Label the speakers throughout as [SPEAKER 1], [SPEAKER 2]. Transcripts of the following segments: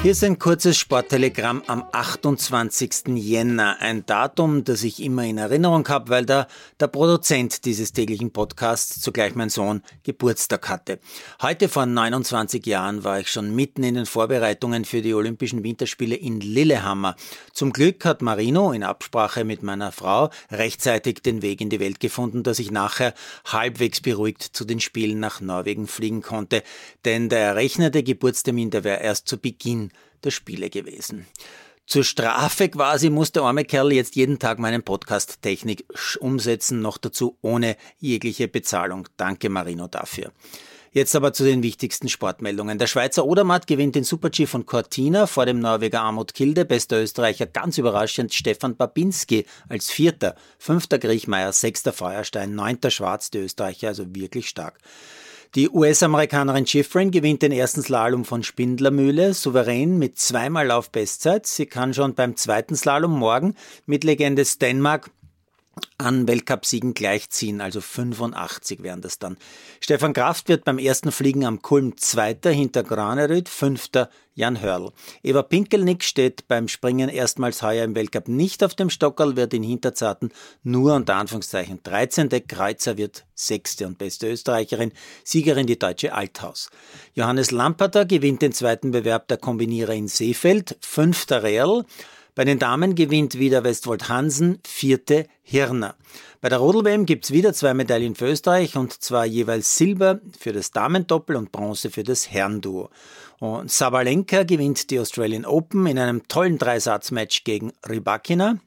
[SPEAKER 1] Hier ist ein kurzes Sporttelegramm am 28. Jänner. Ein Datum, das ich immer in Erinnerung habe, weil da der Produzent dieses täglichen Podcasts, zugleich mein Sohn, Geburtstag hatte. Heute vor 29 Jahren war ich schon mitten in den Vorbereitungen für die Olympischen Winterspiele in Lillehammer. Zum Glück hat Marino in Absprache mit meiner Frau rechtzeitig den Weg in die Welt gefunden, dass ich nachher halbwegs beruhigt zu den Spielen nach Norwegen fliegen konnte. Denn der errechnete Geburtstermin, der wäre erst zu Beginn der Spiele gewesen. Zur Strafe quasi muss der arme Kerl jetzt jeden Tag meinen Podcast-Technik umsetzen, noch dazu ohne jegliche Bezahlung. Danke Marino dafür. Jetzt aber zu den wichtigsten Sportmeldungen. Der Schweizer Odermatt gewinnt den Super-G von Cortina vor dem Norweger Amut Kilde, bester Österreicher ganz überraschend Stefan Babinski als Vierter, fünfter Griechmeier, sechster Feuerstein, neunter Schwarz, die Österreicher also wirklich stark. Die US-Amerikanerin Schifrin gewinnt den ersten Slalom von Spindlermühle souverän mit zweimal Lauf Bestzeit. Sie kann schon beim zweiten Slalom morgen mit Legende Stenmark an Weltcupsiegen gleichziehen, also 85 wären das dann. Stefan Kraft wird beim ersten Fliegen am Kulm Zweiter hinter Granerüth, Fünfter Jan Hörl. Eva Pinkelnick steht beim Springen erstmals heuer im Weltcup nicht auf dem Stockerl, wird in Hinterzarten nur unter Anführungszeichen 13. Kreuzer wird Sechste und beste Österreicherin, Siegerin die deutsche Althaus. Johannes Lamperter gewinnt den zweiten Bewerb der Kombinierer in Seefeld, Fünfter Real. Bei den Damen gewinnt wieder Westwold Hansen, vierte Hirner. Bei der Rodel-WM gibt's wieder zwei Medaillen für Österreich und zwar jeweils Silber für das Damendoppel und Bronze für das Herrenduo. Und Sabalenka gewinnt die Australian Open in einem tollen Dreisatzmatch gegen Rybakina.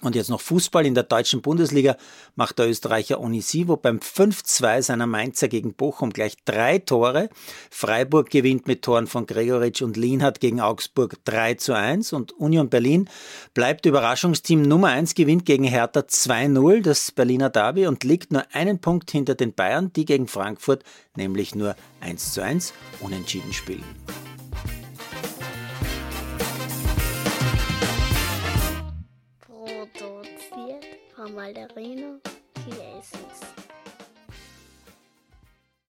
[SPEAKER 1] Und jetzt noch Fußball in der deutschen Bundesliga macht der Österreicher Onisivo beim 5-2 seiner Mainzer gegen Bochum gleich drei Tore. Freiburg gewinnt mit Toren von Gregoritsch und Lienhardt gegen Augsburg 3 zu 1 und Union Berlin bleibt Überraschungsteam Nummer 1, gewinnt gegen Hertha 2-0 das Berliner Derby und liegt nur einen Punkt hinter den Bayern, die gegen Frankfurt nämlich nur 1 zu 1 unentschieden spielen.
[SPEAKER 2] Malderino Jesus.